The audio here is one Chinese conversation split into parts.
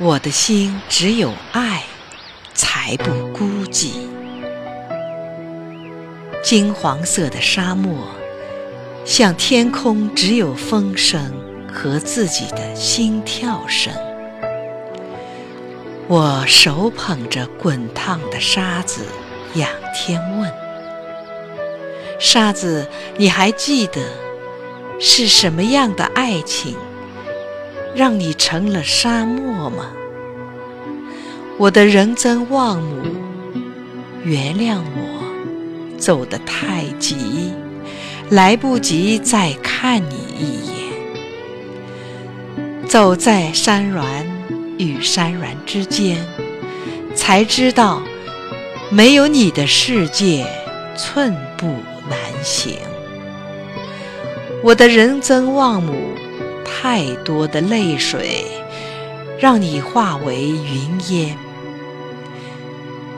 我的心只有爱，才不孤寂。金黄色的沙漠，像天空，只有风声和自己的心跳声。我手捧着滚烫的沙子，仰天问：沙子，你还记得是什么样的爱情，让你成了沙漠吗？我的仁增旺姆，原谅我走得太急，来不及再看你一眼，走在山峦。与山峦之间，才知道没有你的世界寸步难行。我的仁增旺姆，太多的泪水让你化为云烟。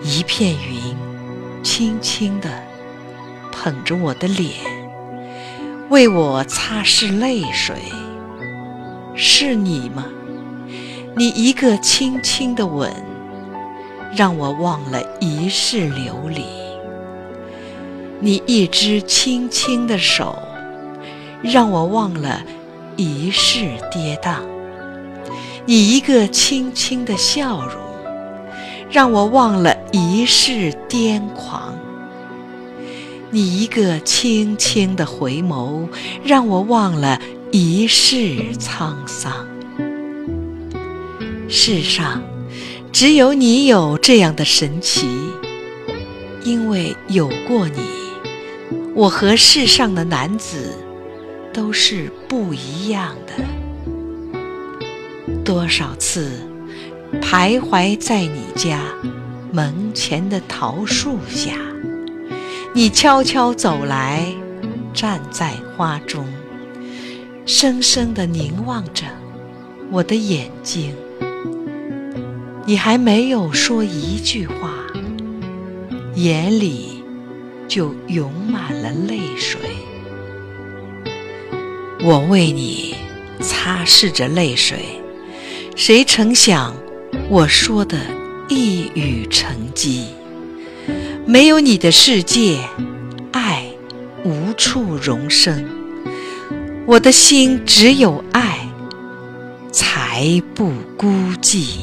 一片云轻轻地捧着我的脸，为我擦拭泪水，是你吗？你一个轻轻的吻，让我忘了一世流离；你一只轻轻的手，让我忘了一世跌宕；你一个轻轻的笑容，让我忘了一世癫狂；你一个轻轻的回眸，让我忘了一世沧桑。世上只有你有这样的神奇，因为有过你，我和世上的男子都是不一样的。多少次徘徊在你家门前的桃树下，你悄悄走来，站在花中，深深地凝望着我的眼睛。你还没有说一句话，眼里就涌满了泪水。我为你擦拭着泪水，谁曾想我说的一语成机？没有你的世界，爱无处容身。我的心只有爱，才不孤寂。